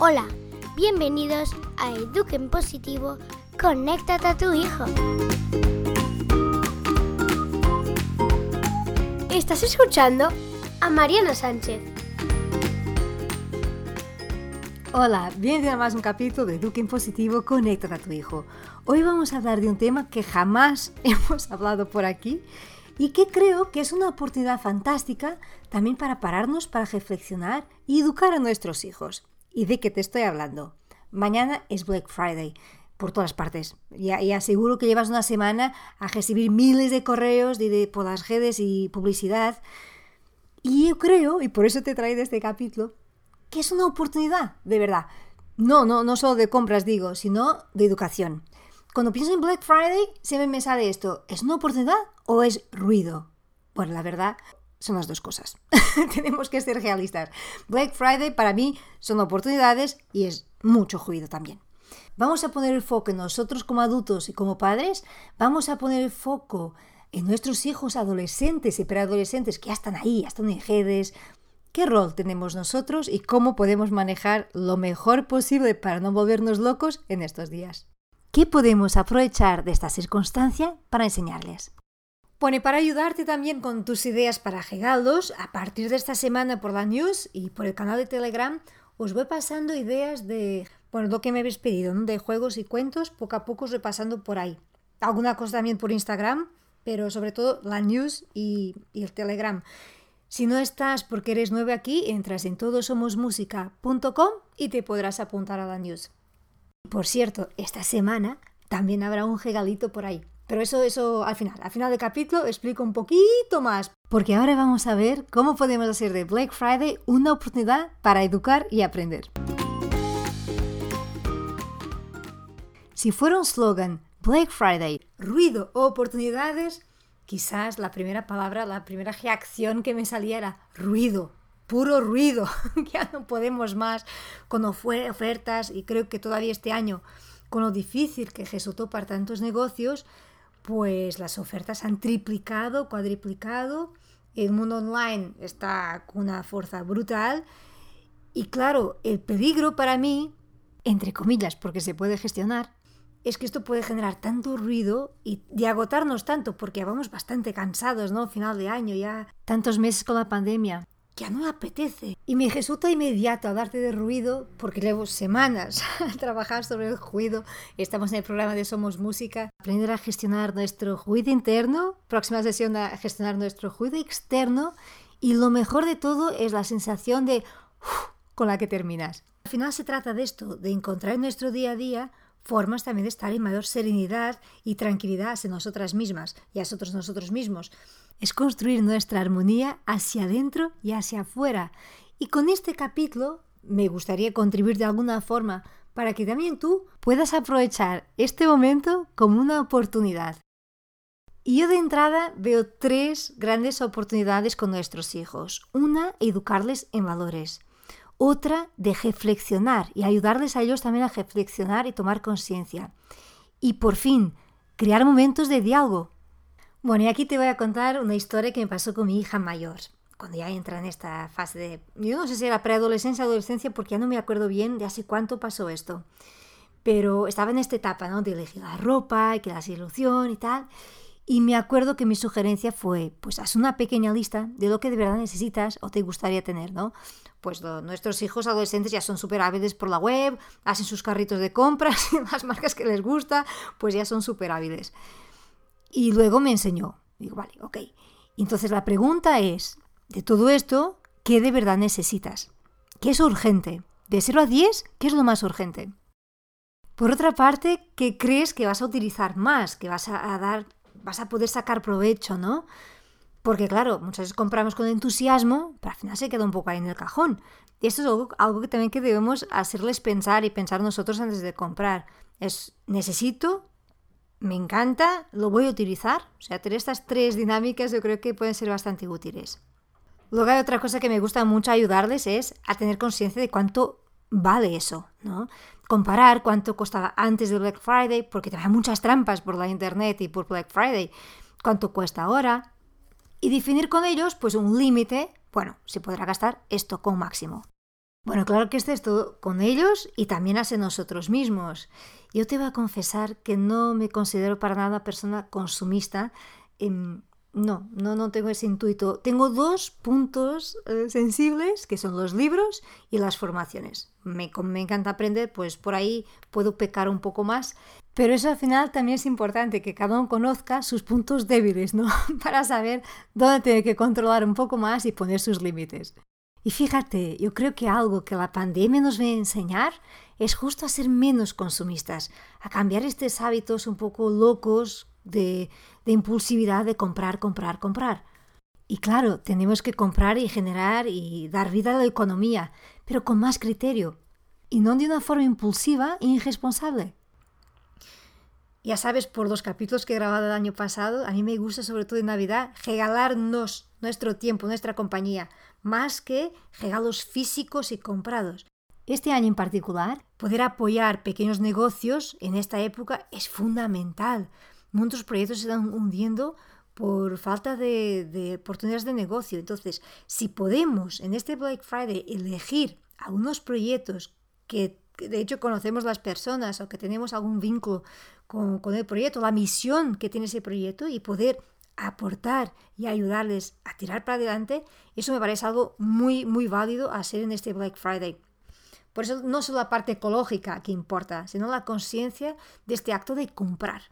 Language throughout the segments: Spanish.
Hola, bienvenidos a Eduquen Positivo, conéctate a tu hijo. Estás escuchando a Mariana Sánchez. Hola, bienvenido a más un capítulo de Eduquen Positivo, conéctate a tu hijo. Hoy vamos a hablar de un tema que jamás hemos hablado por aquí y que creo que es una oportunidad fantástica también para pararnos, para reflexionar y educar a nuestros hijos. ¿Y de qué te estoy hablando? Mañana es Black Friday por todas partes. Y aseguro que llevas una semana a recibir miles de correos de, de, por las redes y publicidad. Y yo creo, y por eso te he traído este capítulo, que es una oportunidad, de verdad. No, no, no solo de compras digo, sino de educación. Cuando pienso en Black Friday, siempre me sale esto, ¿es una oportunidad o es ruido? Bueno, la verdad, son las dos cosas. Tenemos que ser realistas. Black Friday para mí son oportunidades y es mucho ruido también. Vamos a poner el foco en nosotros como adultos y como padres. Vamos a poner el foco en nuestros hijos adolescentes y preadolescentes que ya están ahí, ya están en redes. ¿Qué rol tenemos nosotros y cómo podemos manejar lo mejor posible para no volvernos locos en estos días? ¿Qué podemos aprovechar de esta circunstancia para enseñarles? Pone para ayudarte también con tus ideas para regalos, a partir de esta semana por la news y por el canal de Telegram, os voy pasando ideas de, bueno, lo que me habéis pedido, ¿no? de juegos y cuentos, poco a poco os voy pasando por ahí. Alguna cosa también por Instagram, pero sobre todo la news y, y el Telegram. Si no estás porque eres nuevo aquí, entras en todosomosmusica.com y te podrás apuntar a la news. Por cierto, esta semana también habrá un regalito por ahí. Pero eso, eso al final, al final del capítulo explico un poquito más, porque ahora vamos a ver cómo podemos hacer de Black Friday una oportunidad para educar y aprender. Si fuera un slogan Black Friday, ruido o oportunidades, quizás la primera palabra, la primera reacción que me salía era ruido, puro ruido, ya no podemos más con ofertas y creo que todavía este año, con lo difícil que resultó para tantos negocios, pues las ofertas han triplicado, cuadriplicado, el mundo online está con una fuerza brutal. Y claro, el peligro para mí, entre comillas, porque se puede gestionar, es que esto puede generar tanto ruido y de agotarnos tanto, porque vamos bastante cansados, ¿no? Final de año, ya tantos meses con la pandemia ya no me apetece. Y me resulta inmediato hablarte de ruido porque llevo semanas a trabajar sobre el ruido. Estamos en el programa de Somos Música. Aprender a gestionar nuestro ruido interno. Próxima sesión a gestionar nuestro ruido externo. Y lo mejor de todo es la sensación de con la que terminas. Al final se trata de esto, de encontrar en nuestro día a día formas también de estar en mayor serenidad y tranquilidad hacia nosotras mismas y a nosotros nosotros mismos es construir nuestra armonía hacia adentro y hacia afuera. Y con este capítulo me gustaría contribuir de alguna forma para que también tú puedas aprovechar este momento como una oportunidad. Y yo de entrada veo tres grandes oportunidades con nuestros hijos. Una, educarles en valores. Otra, de reflexionar y ayudarles a ellos también a reflexionar y tomar conciencia. Y por fin, crear momentos de diálogo bueno, y aquí te voy a contar una historia que me pasó con mi hija mayor, cuando ya entra en esta fase de, yo no sé si era preadolescencia o adolescencia, porque ya no me acuerdo bien de hace cuánto pasó esto, pero estaba en esta etapa, ¿no? De elegir la ropa y que la ilusión y tal. Y me acuerdo que mi sugerencia fue, pues haz una pequeña lista de lo que de verdad necesitas o te gustaría tener, ¿no? Pues nuestros hijos adolescentes ya son súper hábiles por la web, hacen sus carritos de compras, las marcas que les gusta, pues ya son súper hábiles. Y luego me enseñó. Digo, vale, ok. Entonces la pregunta es, de todo esto, ¿qué de verdad necesitas? ¿Qué es urgente? De 0 a 10, ¿qué es lo más urgente? Por otra parte, ¿qué crees que vas a utilizar más? Que vas a, dar, vas a poder sacar provecho, ¿no? Porque claro, muchas veces compramos con entusiasmo, pero al final se queda un poco ahí en el cajón. Y esto es algo, que también que debemos hacerles pensar y pensar nosotros antes de comprar. Es, necesito, me encanta, lo voy a utilizar. O sea, tener estas tres dinámicas yo creo que pueden ser bastante útiles. Luego hay otra cosa que me gusta mucho ayudarles es a tener conciencia de cuánto vale eso, ¿no? Comparar cuánto costaba antes de Black Friday, porque hay muchas trampas por la internet y por Black Friday, cuánto cuesta ahora, y definir con ellos pues un límite, bueno, se podrá gastar esto con máximo. Bueno, claro que esto es todo con ellos y también hacia nosotros mismos. Yo te voy a confesar que no me considero para nada persona consumista. Em, no, no, no tengo ese intuito. Tengo dos puntos eh, sensibles, que son los libros y las formaciones. Me, me encanta aprender, pues por ahí puedo pecar un poco más. Pero eso al final también es importante, que cada uno conozca sus puntos débiles, ¿no? Para saber dónde tiene que controlar un poco más y poner sus límites. Y fíjate, yo creo que algo que la pandemia nos va a enseñar es justo a ser menos consumistas, a cambiar estos hábitos un poco locos de, impulsividad de comprar, comprar, comprar. Y claro, tenemos que comprar y generar y dar vida a la economía, pero con más criterio, y no de una forma impulsiva e irresponsable. Ya sabes, por los capítulos que he grabado el año pasado, a mí me gusta sobre todo en Navidad regalarnos nuestro tiempo, nuestra compañía, más que regalos físicos y comprados. Este año en particular, poder apoyar pequeños negocios en esta época es fundamental. Muchos proyectos se están hundiendo por falta de, de, oportunidades de negocio. Entonces, si podemos en este Black Friday elegir algunos proyectos que, de hecho conocemos las personas o que tenemos algún vínculo con, el proyecto, la misión que tiene ese proyecto y poder aportar y ayudarles a tirar para adelante, eso me parece algo muy, muy válido hacer en este Black Friday. Por eso no solo la parte ecológica que importa, sino la conciencia de este acto de comprar.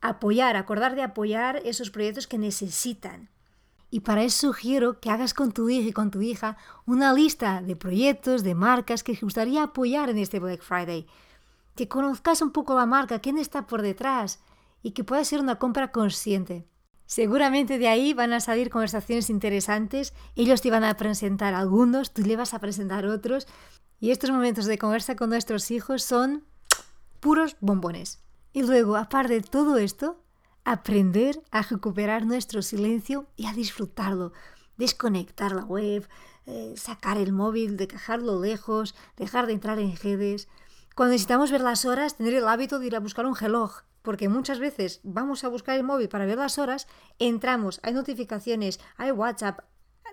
Apoyar, acordar de apoyar esos proyectos que necesitan. Y para eso sugiero que hagas con tu hijo y con tu hija una lista de proyectos, de marcas que gustaría apoyar en este Black Friday. Que conozcas un poco la marca, quién está por detrás y que pueda ser una compra consciente. Seguramente de ahí van a salir conversaciones interesantes, ellos te van a presentar algunos, tú le vas a presentar otros, y estos momentos de conversa con nuestros hijos son puros bombones. Y luego, aparte de todo esto, aprender a recuperar nuestro silencio y a disfrutarlo, desconectar la web, eh, sacar el móvil, dejarlo lejos, dejar de entrar en redes. Cuando necesitamos ver las horas, tener el hábito de ir a buscar un reloj, porque muchas veces vamos a buscar el móvil para ver las horas, entramos, hay notificaciones, hay WhatsApp,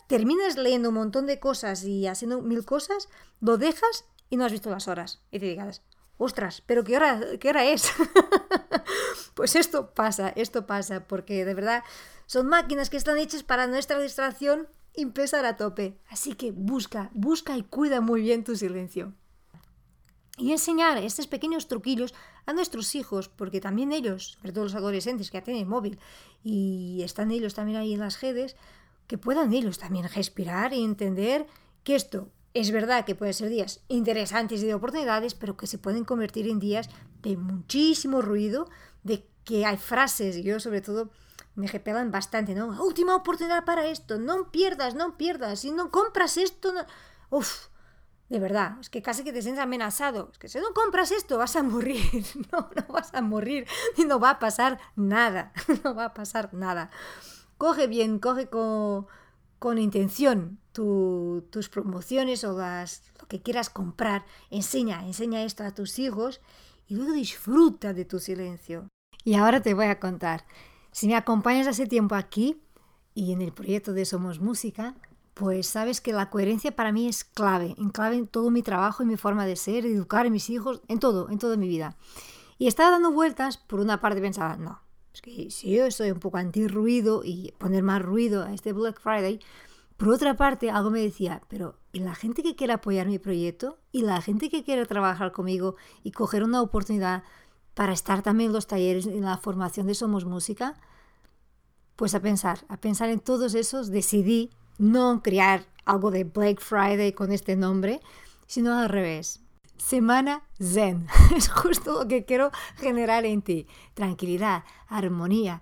terminas leyendo un montón de cosas y haciendo mil cosas, lo dejas y no has visto las horas. Y te digas, ostras, pero ¿qué hora, qué hora es? pues esto pasa, esto pasa, porque de verdad son máquinas que están hechas para nuestra distracción empezar a tope. Así que busca, busca y cuida muy bien tu silencio y enseñar estos pequeños truquillos a nuestros hijos, porque también ellos, sobre todo los adolescentes que ya tienen móvil y están ellos también ahí en las redes, que puedan ellos también respirar y entender que esto es verdad que pueden ser días interesantes y de oportunidades, pero que se pueden convertir en días de muchísimo ruido, de que hay frases, yo sobre todo me repelan bastante, ¿no? Última oportunidad para esto, no pierdas, no pierdas, si no compras esto, no... Uf, de verdad, es que casi que te sientes amenazado. Es que si no compras esto vas a morir. No, no vas a morir y no va a pasar nada. No va a pasar nada. Coge bien, coge con, con intención tus promociones o las, lo que quieras comprar. Enseña, enseña esto a tus hijos y luego disfruta de tu silencio. Y ahora te voy a contar. Si me acompañas hace tiempo aquí y en el proyecto de Somos Música, pues sabes que la coherencia para mí es clave, en clave en todo mi trabajo y mi forma de ser, educar a mis hijos, en todo, en toda mi vida. Y estaba dando vueltas, por una parte pensaba, no, que si yo soy un poco anti-ruido y poner más ruido a este Black Friday, por otra parte algo me decía, pero ¿y la gente que quiere apoyar mi proyecto? ¿Y la gente que quiere trabajar conmigo y coger una oportunidad para estar también en los talleres, en la formación de Somos Música? Pues a pensar, a pensar en todos esos, decidí no crear algo de Black Friday con este nombre, sino al revés. Semana Zen. Es justo lo que quiero generar en ti. Tranquilidad, armonía.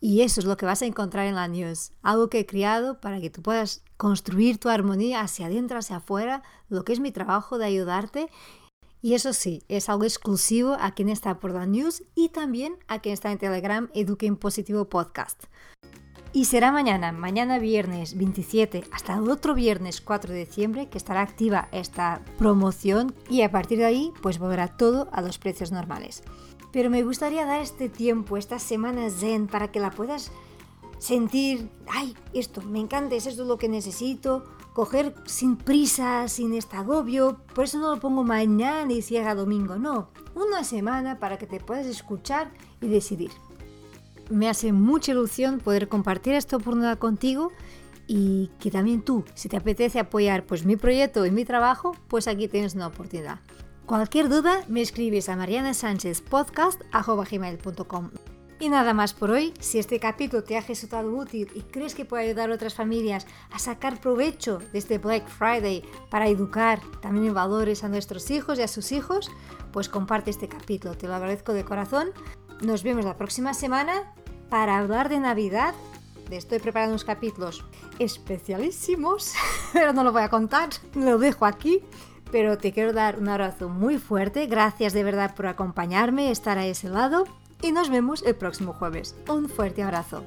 Y eso es lo que vas a encontrar en la news. Algo que he creado para que tú puedas construir tu armonía hacia adentro, hacia afuera, lo que es mi trabajo de ayudarte. Y eso sí, es algo exclusivo a quien está por la news y también a quien está en Telegram Eduque Positivo Podcast. Y será mañana, mañana viernes 27 hasta el otro viernes 4 de diciembre que estará activa esta promoción y a partir de ahí pues volverá todo a los precios normales. Pero me gustaría dar este tiempo, esta semana zen para que la puedas sentir, ay, esto, me encanta, es esto lo que necesito, coger sin prisa, sin este agobio. Por eso no lo pongo mañana y llega domingo, no. Una semana para que te puedas escuchar y decidir. Me hace mucha ilusión poder compartir esta oportunidad contigo y que también tú, si te apetece apoyar pues mi proyecto y mi trabajo, pues aquí tienes una oportunidad. Cualquier duda me escribes a marianasanchezpodcast.com. Y nada más por hoy. Si este capítulo te ha resultado útil y crees que puede ayudar a otras familias a sacar provecho de este Black Friday para educar también en valores a nuestros hijos y a sus hijos, pues comparte este capítulo. Te lo agradezco de corazón. Nos vemos la próxima semana para hablar de Navidad. Estoy preparando unos capítulos especialísimos, pero no lo voy a contar, lo dejo aquí. Pero te quiero dar un abrazo muy fuerte. Gracias de verdad por acompañarme, estar a ese lado y nos vemos el próximo jueves. Un fuerte abrazo.